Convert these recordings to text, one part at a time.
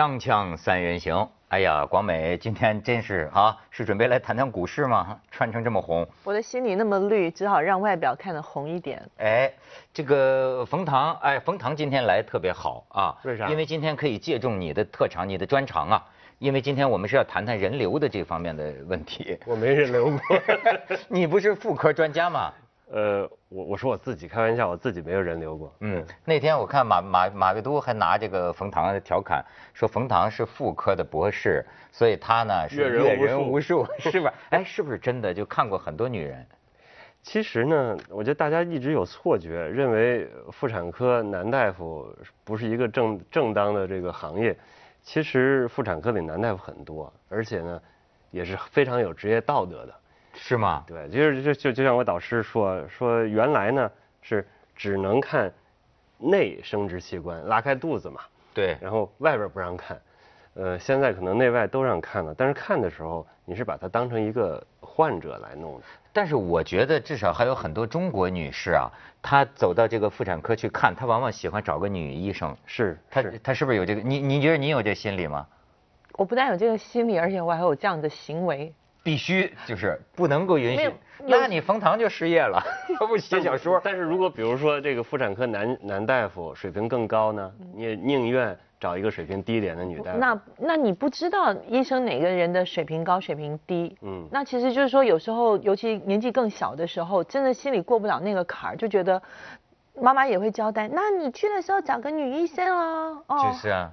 锵锵三人行，哎呀，广美今天真是啊，是准备来谈谈股市吗？穿成这么红，我的心里那么绿，只好让外表看得红一点。哎，这个冯唐，哎，冯唐今天来特别好啊，为啥？因为今天可以借重你的特长，你的专长啊。因为今天我们是要谈谈人流的这方面的问题。我没人流过，你不是妇科专家吗？呃，我我说我自己开玩笑，我自己没有人流过。嗯，那天我看马马马未都还拿这个冯唐调侃，说冯唐是妇科的博士，所以他呢是阅人无数，是吧？哎，是不是真的就看过很多女人？其实呢，我觉得大家一直有错觉，认为妇产科男大夫不是一个正正当的这个行业。其实妇产科里男大夫很多，而且呢，也是非常有职业道德的。是吗？对，就是就就就像我导师说说，原来呢是只能看内生殖器官，拉开肚子嘛。对。然后外边不让看，呃，现在可能内外都让看了，但是看的时候你是把它当成一个患者来弄的。但是我觉得至少还有很多中国女士啊，她走到这个妇产科去看，她往往喜欢找个女医生。是。她她是不是有这个？你你觉得你有这心理吗？我不但有这个心理，而且我还有这样的行为。必须就是不能够允许，那你冯唐就失业了，他不写小说。但是如果比如说这个妇产科男男大夫水平更高呢，你也宁愿找一个水平低一点的女大夫。那那你不知道医生哪个人的水平高水平低？嗯，那其实就是说有时候，尤其年纪更小的时候，真的心里过不了那个坎儿，就觉得妈妈也会交代，那你去的时候找个女医生哦。就是啊，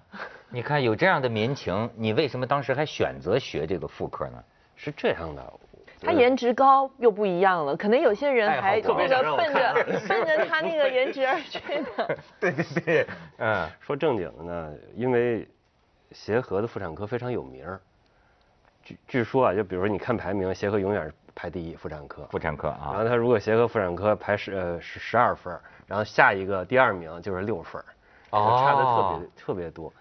你看有这样的民情，你为什么当时还选择学这个妇科呢？是这样的，他颜值高又不一样了，可能有些人还特别想奔着 奔着他那个颜值而去的。对对对，嗯，说正经的呢，因为协和的妇产科非常有名据据说啊，就比如说你看排名，协和永远是排第一妇产科。妇产科啊，然后他如果协和妇产科排十呃十十二分，然后下一个第二名就是六分，哦，差的特别特别多。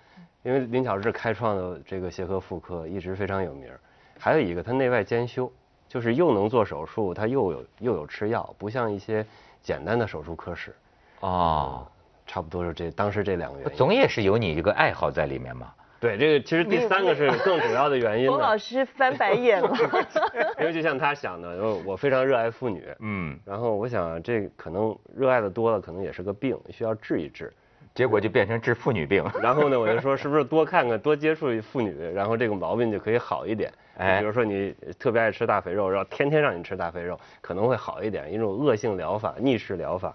因为林巧稚开创的这个协和妇科一直非常有名。还有一个，它内外兼修，就是又能做手术，它又有又有吃药，不像一些简单的手术科室。哦，差不多是这当时这两个原因。总也是有你一个爱好在里面嘛。对，这个其实第三个是更主要的原因。冯老师翻白眼了。因为就像他想的，我非常热爱妇女。嗯。然后我想，这可能热爱的多了，可能也是个病，需要治一治。结果就变成治妇女病。然后呢，我就说，是不是多看看，多接触妇女，然后这个毛病就可以好一点。哎，比如说你特别爱吃大肥肉，然后天天让你吃大肥肉，可能会好一点，一种恶性疗法、逆势疗法，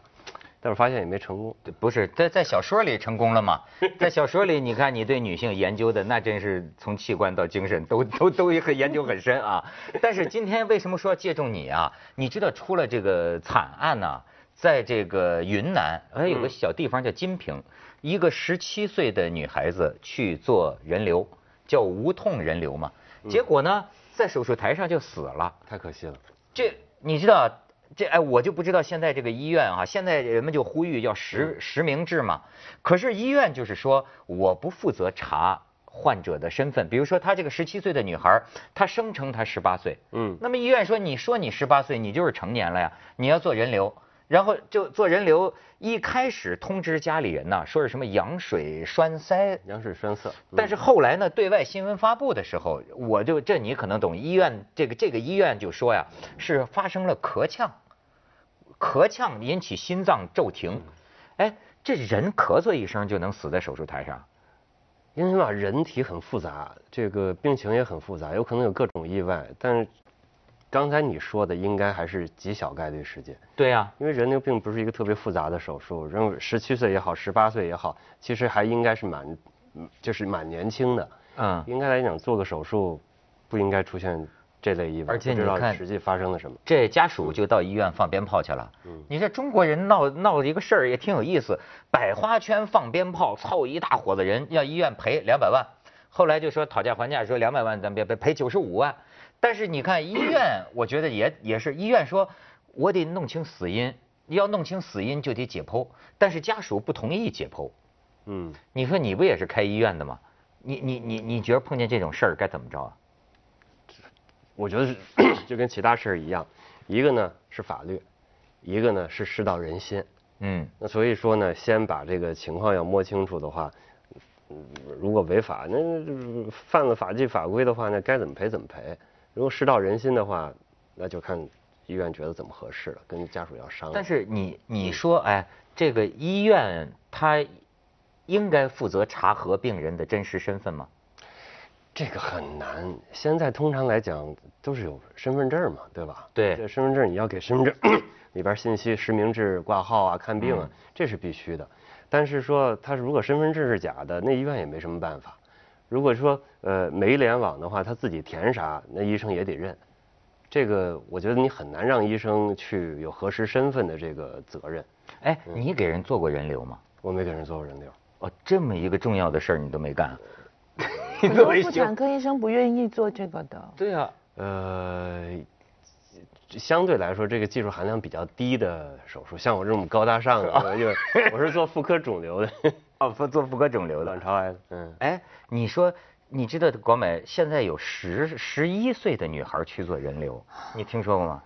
但是发现也没成功。不是在在小说里成功了吗？在小说里，你看你对女性研究的那真是从器官到精神都 都都很研究很深啊。但是今天为什么说要借重你啊？你知道出了这个惨案呢，在这个云南，哎有个小地方叫金平，一个十七岁的女孩子去做人流，叫无痛人流嘛。结果呢，在手术台上就死了，太可惜了。这你知道，这哎，我就不知道现在这个医院啊，现在人们就呼吁要实实名制嘛。可是医院就是说，我不负责查患者的身份。比如说，她这个十七岁的女孩，她声称她十八岁，嗯，那么医院说，你说你十八岁，你就是成年了呀，你要做人流。然后就做人流，一开始通知家里人呢，说是什么羊水栓塞，羊水栓塞。但是后来呢，对外新闻发布的时候，我就这你可能懂，医院这个这个医院就说呀，是发生了咳呛，咳呛引起心脏骤停。哎，这人咳嗽一声就能死在手术台上？因为嘛，人体很复杂，这个病情也很复杂，有可能有各种意外，但是。刚才你说的应该还是极小概率事件。对呀，因为人流并不是一个特别复杂的手术，认为十七岁也好，十八岁也好，其实还应该是蛮，就是蛮年轻的。嗯，应该来讲做个手术，不应该出现这类意外。而且你看实际发生了什么？这家属就到医院放鞭炮去了。嗯，你这中国人闹闹一个事儿也挺有意思，百花圈放鞭炮，凑一大伙子人要医院赔两百万，后来就说讨价还价，说两百万咱别别赔九十五万。但是你看医院，我觉得也也是医院说，我得弄清死因，要弄清死因就得解剖，但是家属不同意解剖。嗯，你说你不也是开医院的吗？你你你你觉得碰见这种事儿该怎么着啊？我觉得是就跟其他事儿一样，一个呢是法律，一个呢是世道人心。嗯，那所以说呢，先把这个情况要摸清楚的话，如果违法，那犯了法纪法规的话，那该怎么赔怎么赔。如果事到人心的话，那就看医院觉得怎么合适了，跟家属要商量。但是你你说，哎，这个医院他应该负责查核病人的真实身份吗？这个很难。现在通常来讲都是有身份证嘛，对吧？对。这身份证你要给身份证 里边信息实名制挂号啊、看病啊，这是必须的。但是说他如果身份证是假的，那医院也没什么办法。如果说呃没联网的话，他自己填啥，那医生也得认。这个我觉得你很难让医生去有核实身份的这个责任。哎，你给人做过人流吗？我没给人做过人流。哦，这么一个重要的事儿你都没干。很多妇产科医生不愿意做这个的。对啊，呃，相对来说，这个技术含量比较低的手术，像我这种高大上的，就我是做妇科肿瘤的。哦，做做妇科肿瘤的。卵巢癌。嗯。哎，你说，你知道广美现在有十十一岁的女孩去做人流，你听说过吗？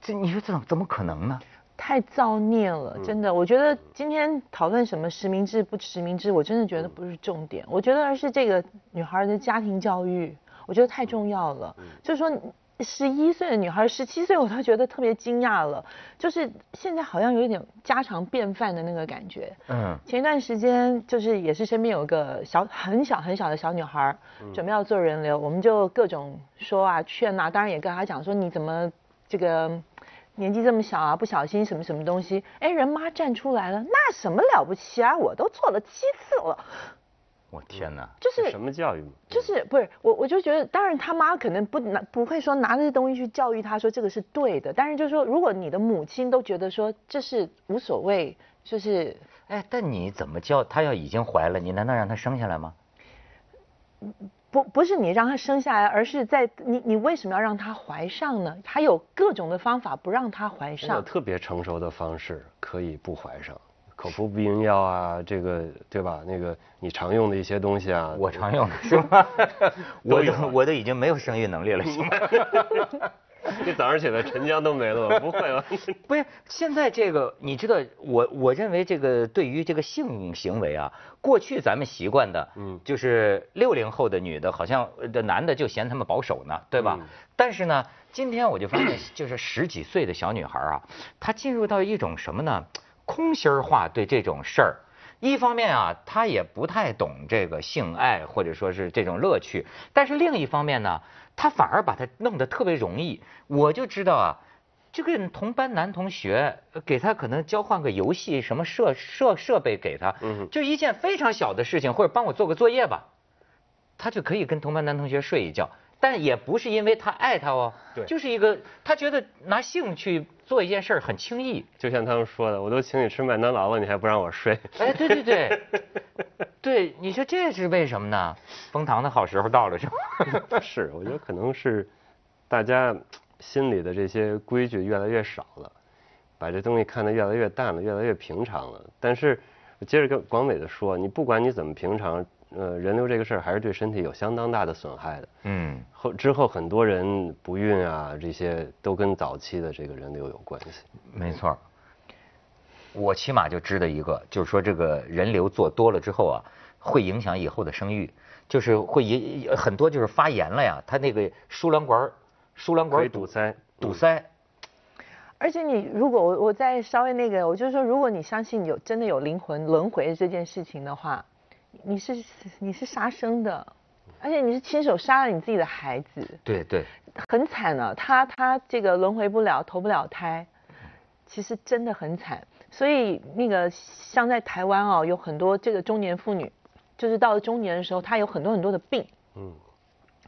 这你说怎么怎么可能呢？太造孽了，真的。我觉得今天讨论什么实名制不实名制，我真的觉得不是重点。我觉得而是这个女孩的家庭教育，我觉得太重要了。就是说，十一岁的女孩，十七岁我都觉得特别惊讶了。就是现在好像有一点家常便饭的那个感觉。嗯。前一段时间就是也是身边有个小很小很小的小女孩，准备要做人流，我们就各种说啊劝啊，当然也跟她讲说你怎么这个。年纪这么小啊，不小心什么什么东西，哎，人妈站出来了，那什么了不起啊？我都做了七次了。我天哪！就是什么教育？就是不是我，我就觉得，当然他妈可能不拿，不会说拿这些东西去教育他，说这个是对的。但是就是说，如果你的母亲都觉得说这是无所谓，就是，哎，但你怎么教？他要已经怀了，你难道让他生下来吗？不不是你让他生下来，而是在你你为什么要让他怀上呢？还有各种的方法不让他怀上。有特别成熟的方式可以不怀上，口服避孕药啊，这个对吧？那个你常用的一些东西啊，我常用的是吗？我都我都已经没有生育能力了，行吗？你早上起来沉江都没了，不会吧？不是，现在这个你知道，我我认为这个对于这个性行为啊，过去咱们习惯的，嗯，就是六零后的女的，好像的男的就嫌他们保守呢，对吧？但是呢，今天我就发现，就是十几岁的小女孩啊，她进入到一种什么呢？空心儿化对这种事儿，一方面啊，他也不太懂这个性爱或者说是这种乐趣，但是另一方面呢。他反而把它弄得特别容易，我就知道啊，这个同班男同学给他可能交换个游戏什么设设设备给他，就一件非常小的事情，或者帮我做个作业吧，他就可以跟同班男同学睡一觉。但也不是因为他爱他哦，对，就是一个他觉得拿性去做一件事儿很轻易。就像他们说的，我都请你吃麦当劳了，你还不让我睡？哎，对对对，对，你说这是为什么呢？封堂的好时候到了是吗？是，我觉得可能是大家心里的这些规矩越来越少了，把这东西看得越来越淡了，越来越平常了。但是接着跟广美的说，你不管你怎么平常。呃，人流这个事儿还是对身体有相当大的损害的。嗯，后之后很多人不孕啊，这些都跟早期的这个人流有关系。没错，我起码就知道一个，就是说这个人流做多了之后啊，会影响以后的生育，就是会引很多就是发炎了呀，它那个输卵管输卵管堵塞堵塞。而且你如果我我再稍微那个，我就是说，如果你相信有真的有灵魂轮回这件事情的话。你是你是杀生的，而且你是亲手杀了你自己的孩子，对对，很惨啊！他他这个轮回不了，投不了胎，其实真的很惨。所以那个像在台湾哦，有很多这个中年妇女，就是到了中年的时候，她有很多很多的病。嗯，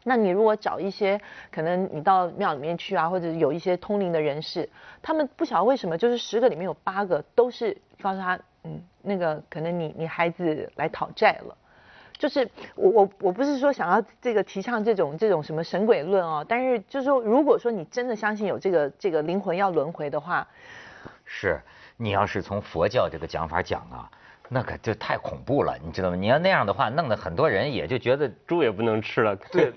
那你如果找一些可能你到庙里面去啊，或者有一些通灵的人士，他们不晓得为什么，就是十个里面有八个都是告诉他。嗯，那个可能你你孩子来讨债了，就是我我我不是说想要这个提倡这种这种什么神鬼论哦，但是就是说，如果说你真的相信有这个这个灵魂要轮回的话，是你要是从佛教这个讲法讲啊，那可就太恐怖了，你知道吗？你要那样的话，弄得很多人也就觉得猪也不能吃了，对，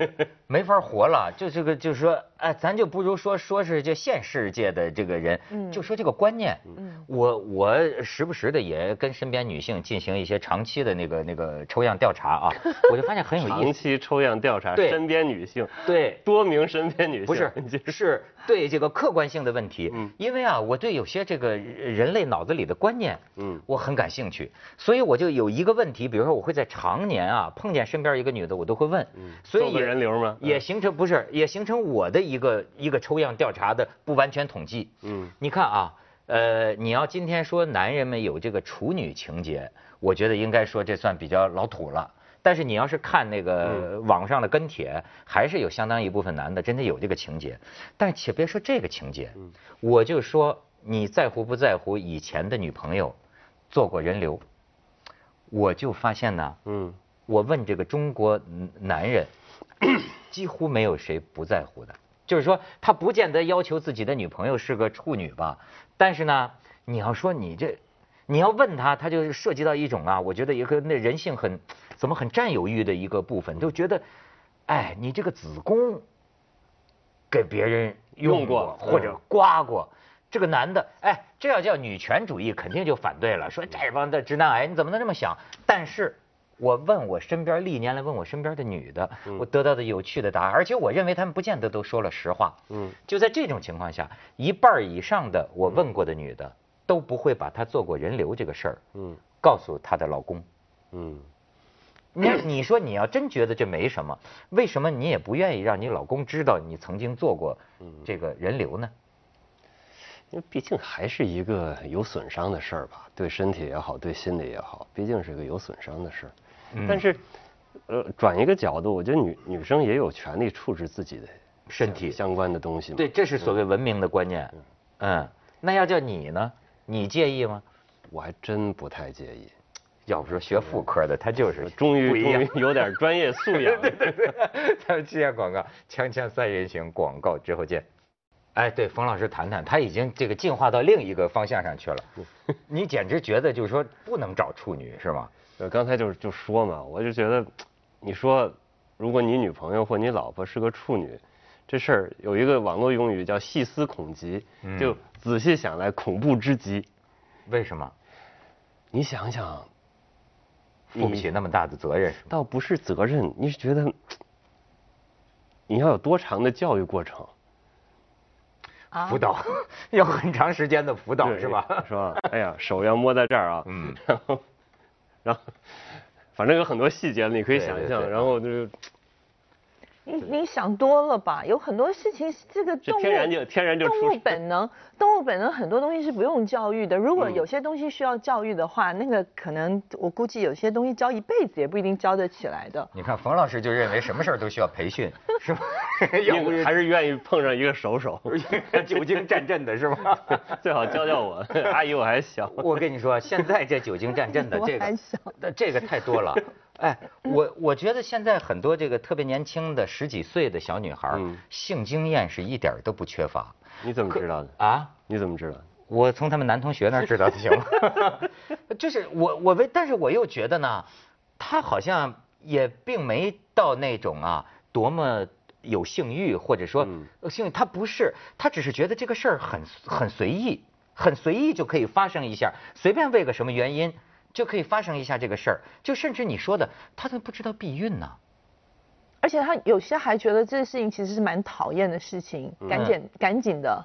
没法活了。就这个，就是说，哎，咱就不如说说是这现世界的这个人，就说这个观念。嗯，我我时不时的也跟身边女性进行一些长期的那个那个抽样调查啊，我就发现很有意思。长期抽样调查，身边女性，对，多名身边女性，不是，是对这个客观性的问题。嗯，因为啊，我对有些这个人类脑子里的观念，嗯，我很感兴趣。所以我就有一个问题，比如说我会在常年啊碰见身边一个女的，我都会问，所以人流吗？也形成不是，也形成我的一个一个抽样调查的不完全统计。嗯，你看啊，呃，你要今天说男人们有这个处女情节，我觉得应该说这算比较老土了。但是你要是看那个网上的跟帖，还是有相当一部分男的真的有这个情节。但且别说这个情节，我就说你在乎不在乎以前的女朋友做过人流？我就发现呢，嗯，我问这个中国男人，几乎没有谁不在乎的。就是说，他不见得要求自己的女朋友是个处女吧，但是呢，你要说你这，你要问他，他就涉及到一种啊，我觉得一个那人性很怎么很占有欲的一个部分，就觉得，哎，你这个子宫给别人用过或者刮过。这个男的，哎，这要叫女权主义，肯定就反对了，说这帮的直男癌，你怎么能这么想？但是，我问我身边历年来问我身边的女的，我得到的有趣的答案，而且我认为他们不见得都说了实话。嗯，就在这种情况下，一半以上的我问过的女的都不会把她做过人流这个事儿，嗯，告诉她的老公。嗯，你你说你要真觉得这没什么，为什么你也不愿意让你老公知道你曾经做过这个人流呢？因为毕竟还是一个有损伤的事儿吧，对身体也好，对心理也好，毕竟是一个有损伤的事儿。但是，呃，转一个角度，我觉得女女生也有权利处置自己的身体相关的东西。对，这是所谓文明的观念。嗯，那要叫你呢？你介意吗？我还真不太介意。要不说学妇科的，他就是终于终于有点专业素养。对对对，他们接下广告，锵锵三人行广告之后见。哎，对，冯老师谈谈，他已经这个进化到另一个方向上去了。你简直觉得就是说不能找处女是吗？呃，刚才就是就说嘛，我就觉得，你说，如果你女朋友或你老婆是个处女，这事儿有一个网络用语叫细思恐极，就仔细想来恐怖之极。为什么？你想想，负不起那么大的责任。倒不是责任，你是觉得你要有多长的教育过程？辅导 要很长时间的辅导是吧？是吧？哎呀，手要摸在这儿啊，嗯，然后，然后，反正有很多细节你可以想象，然后就是。你你想多了吧？有很多事情，这个动物天然就天然就动物本能，动物本能很多东西是不用教育的。如果有些东西需要教育的话，那个可能我估计有些东西教一辈子也不一定教得起来的。你看冯老师就认为什么事儿都需要培训，是吧？还是愿意碰上一个熟手，久经战阵的是吧？最好教教我，阿姨我还小。我跟你说，现在这久经战阵的这个，这个太多了。哎，我我觉得现在很多这个特别年轻的十几岁的小女孩，性经验是一点都不缺乏。你怎么知道的？啊？你怎么知道？我从他们男同学那儿知道的，行吗？就是我我为，但是我又觉得呢，他好像也并没到那种啊多么有性欲，或者说性欲，他不是，他只是觉得这个事儿很很随意，很随意就可以发生一下，随便为个什么原因。就可以发生一下这个事儿，就甚至你说的，他都不知道避孕呢。而且他有些还觉得这个事情其实是蛮讨厌的事情，赶紧赶紧的，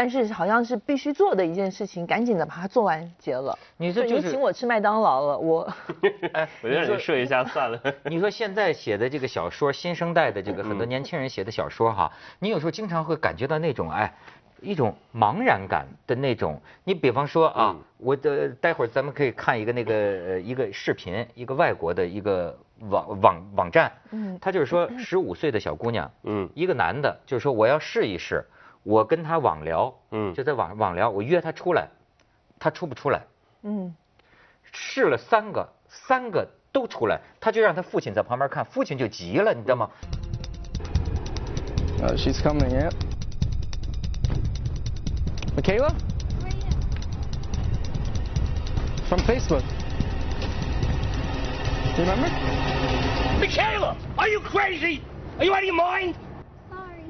但是好像是必须做的一件事情，赶紧的把它做完结了。你说你请我吃麦当劳了，我 哎，我就让你睡一下算了。你说现在写的这个小说，新生代的这个很多年轻人写的小说哈，你有时候经常会感觉到那种哎。一种茫然感的那种，你比方说啊，我的待会儿咱们可以看一个那个呃一个视频，一个外国的一个网网网站，嗯，他就是说十五岁的小姑娘，嗯，一个男的，就是说我要试一试，我跟他网聊，嗯，就在网网聊，我约他出来，他出不出来，嗯，试了三个，三个都出来，他就让他父亲在旁边看，父亲就急了，你知道吗？呃，she's coming in. Michaela? From Facebook. Remember? Michaela, are you crazy? Are you out of your mind?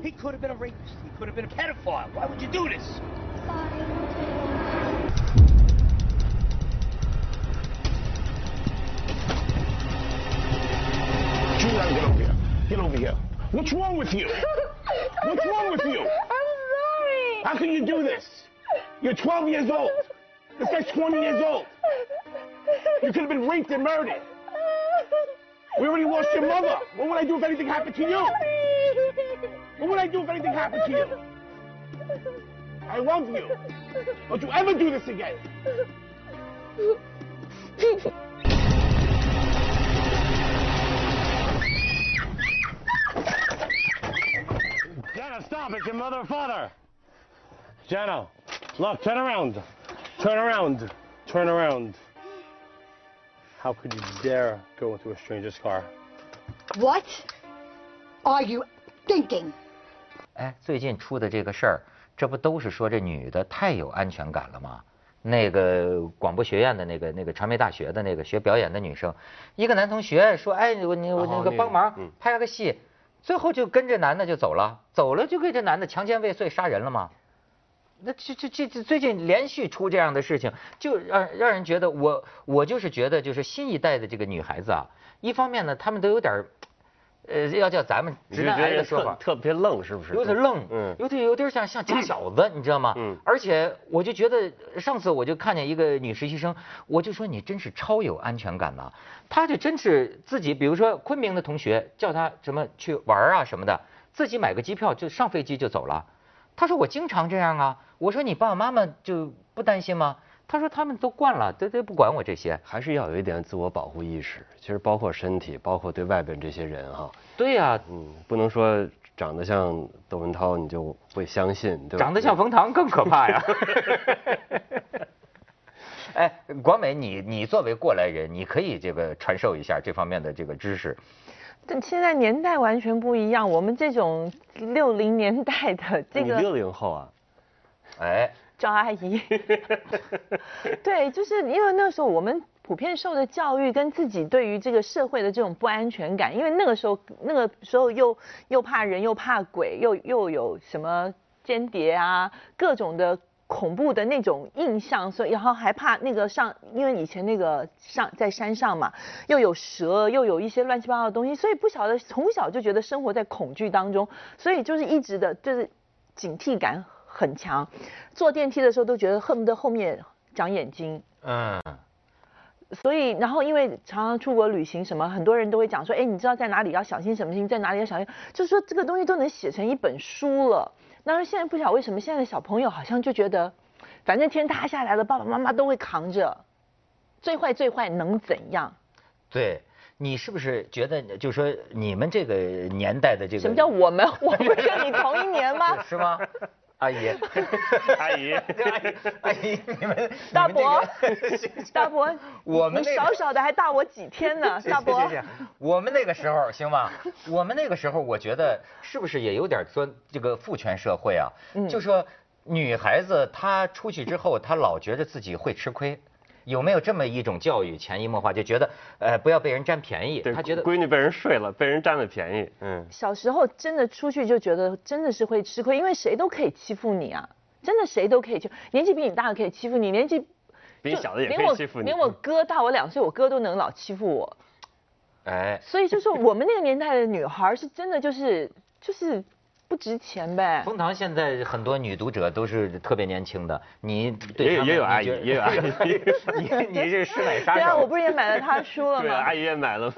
Sorry. He could have been a rapist. He could have been a pedophile. Why would you do this? Sorry. Julian, get over here. Get over here. What's wrong with you? What's wrong with you? I'm sorry. How can you do this? You're 12 years old. This guy's 20 years old. You could have been raped and murdered. We already lost your mother. What would I do if anything happened to you? What would I do if anything happened to you? I love you. Don't you ever do this again. Jenna, stop! It's your mother and father! Jenna, look, turn around. Turn around. Turn around. How could you dare go into a stranger's car? What are you thinking? 哎，最近出的这个事儿，这不都是说这女的太有安全感了吗？那个广播学院的那个那个传媒大学的那个学表演的女生，一个男同学说，哎，我你我那个帮忙拍个戏，最后就跟这男的就走了，走了就给这男的强奸未遂杀人了吗？那这这这这最近连续出这样的事情，就让让人觉得我我就是觉得就是新一代的这个女孩子啊，一方面呢，她们都有点儿，呃，要叫咱们直男癌的说法，特别愣，是不是？有点愣，嗯，有点有点像像假小子，你知道吗？嗯，而且我就觉得上次我就看见一个女实习生，我就说你真是超有安全感呐，她就真是自己，比如说昆明的同学叫她什么去玩啊什么的，自己买个机票就上飞机就走了。她说我经常这样啊。我说你爸爸妈妈就不担心吗？他说他们都惯了，都都不管我这些，还是要有一点自我保护意识。其实包括身体，包括对外边这些人哈。对呀，嗯，不能说长得像窦文涛你就会相信，对吧？长得像冯唐更可怕呀。哎，广美，你你作为过来人，你可以这个传授一下这方面的这个知识。但现在年代完全不一样，我们这种六零年代的这个。你六零后啊？哎，赵阿姨，对，就是因为那时候我们普遍受的教育跟自己对于这个社会的这种不安全感，因为那个时候那个时候又又怕人又怕鬼，又又有什么间谍啊，各种的恐怖的那种印象，所以然后还怕那个上，因为以前那个上在山上嘛，又有蛇，又有一些乱七八糟的东西，所以不晓得从小就觉得生活在恐惧当中，所以就是一直的就是警惕感。很强，坐电梯的时候都觉得恨不得后面长眼睛。嗯，所以然后因为常常出国旅行什么，很多人都会讲说，哎，你知道在哪里要小心什么事情，在哪里要小心，就是说这个东西都能写成一本书了。但是现在不晓得为什么现在的小朋友好像就觉得，反正天塌下来了，爸爸妈妈都会扛着，最坏最坏能怎样？对你是不是觉得，就说你们这个年代的这个什么叫我们？我不是跟你同一年吗？是吗？阿姨，阿姨，阿姨，阿姨你们大伯，大伯，我们少少的还大我几天呢，大伯。我们那个时候行吗？我们那个时候，我觉得是不是也有点说这个父权社会啊？就说女孩子她出去之后，她老觉得自己会吃亏。有没有这么一种教育，潜移默化就觉得，呃，不要被人占便宜。他觉得闺女被人睡了，被人占了便宜。嗯。小时候真的出去就觉得真的是会吃亏，因为谁都可以欺负你啊，真的谁都可以欺，年纪比你大的可以欺负你，年纪比你小的也可以欺负你。连我哥大我两岁，我哥都能老欺负我。哎。所以就是我们那个年代的女孩是真的就是就是。不值钱呗。冯唐现在很多女读者都是特别年轻的，你对也也有阿姨，也有阿姨，你你是师奶杀手。对啊，我不是也买了他书了吗？对，阿姨也买了。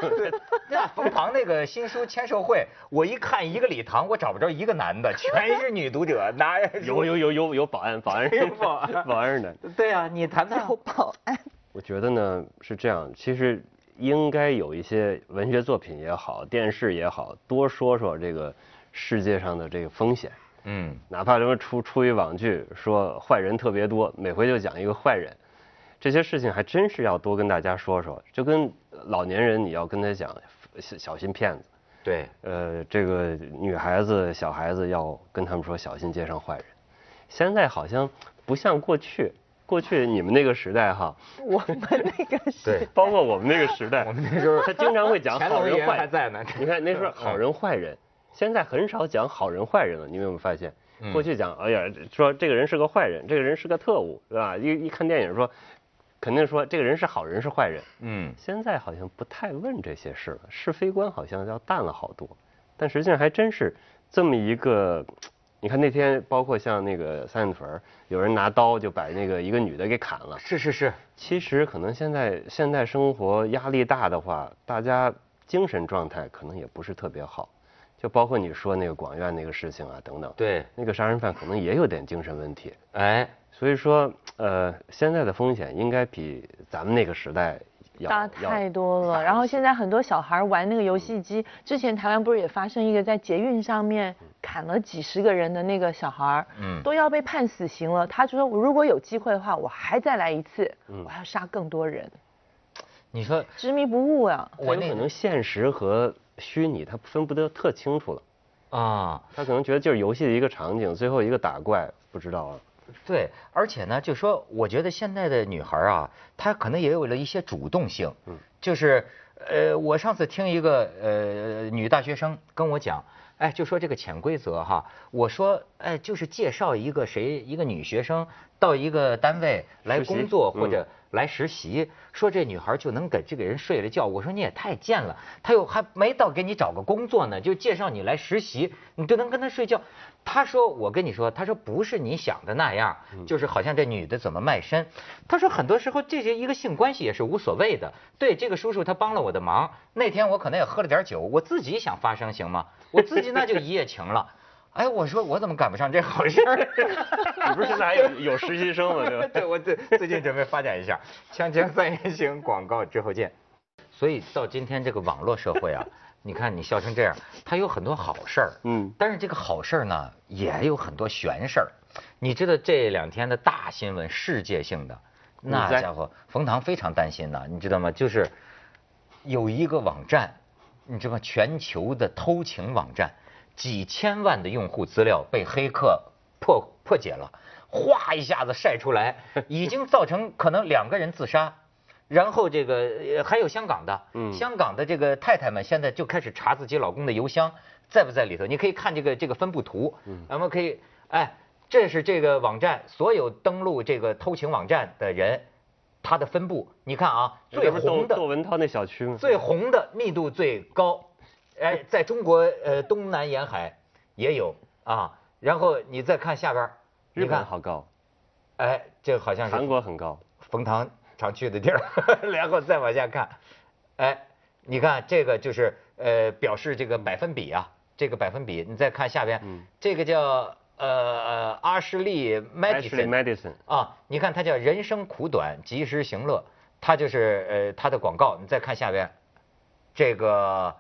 那冯唐那个新书签售会，我一看一个礼堂，我找不着一个男的，全是女读者，哪 有有有有有保安，保安是保安，保安是男。对啊，你谈谈。保安。我觉得呢是这样，其实应该有一些文学作品也好，电视也好多说说这个。世界上的这个风险，嗯，哪怕什么出出一网剧说坏人特别多，每回就讲一个坏人，这些事情还真是要多跟大家说说。就跟老年人你要跟他讲小心骗子，对，呃，这个女孩子小孩子要跟他们说小心街上坏人。现在好像不像过去。过去你们那个时代哈，我们那个 对，包括我们那个时代，我们那时候他经常会讲好人坏还在呢。你看那时候好人坏人，现在很少讲好人坏人了。你有没有发现？过去讲，哎呀，说这个人是个坏人，这个人是个特务，对吧？一一看电影说，肯定说这个人是好人是坏人。嗯，现在好像不太问这些事了，是非观好像要淡了好多。但实际上还真是这么一个。你看那天，包括像那个三里屯，有人拿刀就把那个一个女的给砍了。是是是，其实可能现在现代生活压力大的话，大家精神状态可能也不是特别好。就包括你说那个广院那个事情啊等等。对。那个杀人犯可能也有点精神问题。哎。所以说，呃，现在的风险应该比咱们那个时代。大太多了，然后现在很多小孩玩那个游戏机。之前台湾不是也发生一个在捷运上面砍了几十个人的那个小孩，嗯，都要被判死刑了。他就说，我如果有机会的话，我还再来一次，我要杀更多人。你说执迷不悟呀？我可能现实和虚拟他分不得特清楚了啊。他可能觉得就是游戏的一个场景，最后一个打怪，不知道了。对，而且呢，就说我觉得现在的女孩啊，她可能也有了一些主动性。嗯，就是呃，我上次听一个呃女大学生跟我讲，哎，就说这个潜规则哈，我说哎，就是介绍一个谁一个女学生到一个单位来工作或者。来实习，说这女孩就能给这个人睡了觉。我说你也太贱了，他又还没到给你找个工作呢，就介绍你来实习，你就能跟他睡觉。他说我跟你说，他说不是你想的那样，就是好像这女的怎么卖身。他说很多时候这些一个性关系也是无所谓的。对这个叔叔他帮了我的忙，那天我可能也喝了点酒，我自己想发生行吗？我自己那就一夜情了。哎，我说我怎么赶不上这好事儿？你不是现在还有有实习生吗？对吧？对，我最最近准备发展一下。锵锵三人行广告之后见。所以到今天这个网络社会啊，你看你笑成这样，它有很多好事儿，嗯，但是这个好事儿呢，也有很多悬事儿。你知道这两天的大新闻，世界性的，那家伙，冯唐非常担心呐，你知道吗？就是有一个网站，你知道吗？全球的偷情网站。几千万的用户资料被黑客破破解了，哗一下子晒出来，已经造成可能两个人自杀，然后这个还有香港的，香港的这个太太们现在就开始查自己老公的邮箱在不在里头，你可以看这个这个分布图，我们可以，哎，这是这个网站所有登录这个偷情网站的人，他的分布，你看啊，最红的窦文涛那小区吗？最红的密度最高。哎，在中国呃东南沿海也有啊，然后你再看下边，日本好高，哎，这好像是韩国很高，冯唐常去的地儿，然后再往下看，哎，你看这个就是呃表示这个百分比啊，这个百分比，你再看下边，这个叫呃阿什利 medicine 啊，你看它叫人生苦短，及时行乐，它就是呃它的广告，你再看下边，这个。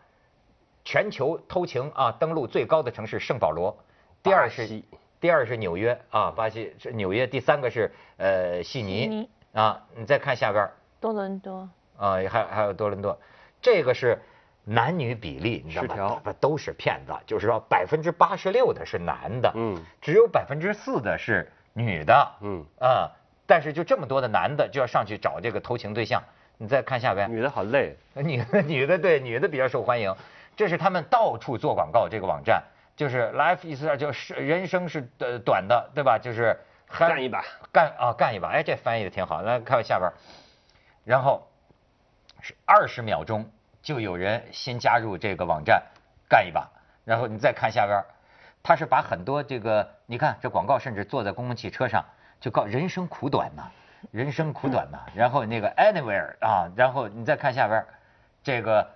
全球偷情啊，登陆最高的城市圣保罗，第二是第二是纽约。啊，巴西。是纽约，第三个是呃悉尼。啊，你再看下边多伦多。啊，还还有多伦多，这个是男女比例，你知道吗？不都是骗子，就是说百分之八十六的是男的，嗯，只有百分之四的是女的，嗯。啊，但是就这么多的男的就要上去找这个偷情对象，你再看下边，女的好累，女的女的对女的比较受欢迎。这是他们到处做广告，这个网站就是 life is 就是人生是呃短的，对吧？就是干一把，干啊干一把，哎，这翻译的挺好。来看下边，然后是二十秒钟就有人新加入这个网站干一把，然后你再看下边，他是把很多这个你看这广告，甚至坐在公共汽车上就告人生苦短呐，人生苦短呐。然后那个 anywhere 啊，然后你再看下边这个。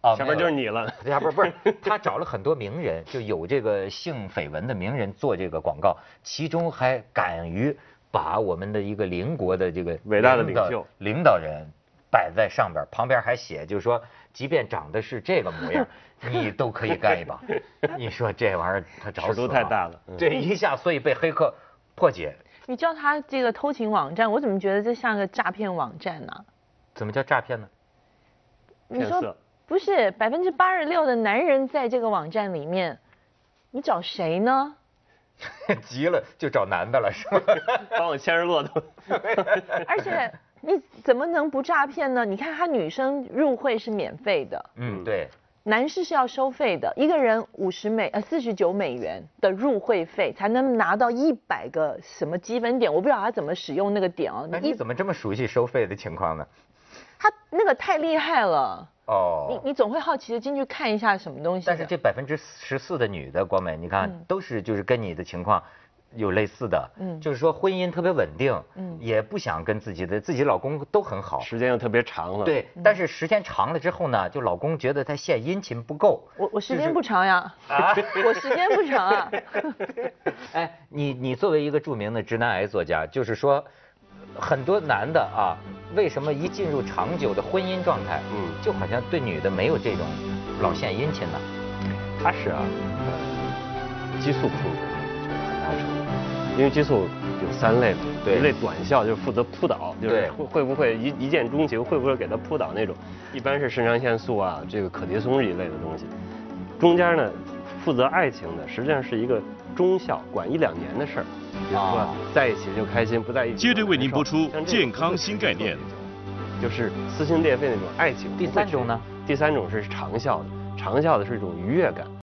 啊，下边就是你了。下边不是他找了很多名人，就有这个性绯闻的名人做这个广告，其中还敢于把我们的一个邻国的这个伟大的领袖领导人摆在上边，旁边还写，就是说，即便长得是这个模样，你都可以干一把。你说这玩意儿他找死太大了，这一下所以被黑客破解。你叫他这个偷情网站，我怎么觉得这像个诈骗网站呢？怎么叫诈骗呢？你说。不是百分之八十六的男人在这个网站里面，你找谁呢？急了就找男的了，是吧？帮我牵着骆驼。而且你怎么能不诈骗呢？你看他女生入会是免费的，嗯，对。男士是要收费的，一个人五十美呃四十九美元的入会费才能拿到一百个什么积分点，我不知道他怎么使用那个点哦。你怎么这么熟悉收费的情况呢？他那个太厉害了。哦，你你总会好奇的进去看一下什么东西。但是这百分之十四的女的光美，你看都是就是跟你的情况。有类似的，嗯，就是说婚姻特别稳定，嗯，也不想跟自己的自己老公都很好，时间又特别长了，对，但是时间长了之后呢，就老公觉得他献殷勤不够，我我时间不长呀，啊，我时间不长啊，哎，你你作为一个著名的直男癌作家，就是说，很多男的啊，为什么一进入长久的婚姻状态，嗯，就好像对女的没有这种老献殷勤呢？他是啊，激素控制。因为激素有三类嘛，一类短效就是负责扑倒，就是会会不会一一见钟情，会不会给他扑倒那种，一般是肾上腺素啊，这个可迭松这一类的东西。中间呢，负责爱情的实际上是一个中效，管一两年的事儿，比如说在一起就开心，不在一起。接着为您播出健康新概念，就是撕心裂肺那种爱情。第三种呢？第三种是长效的，长效的是一种愉悦感。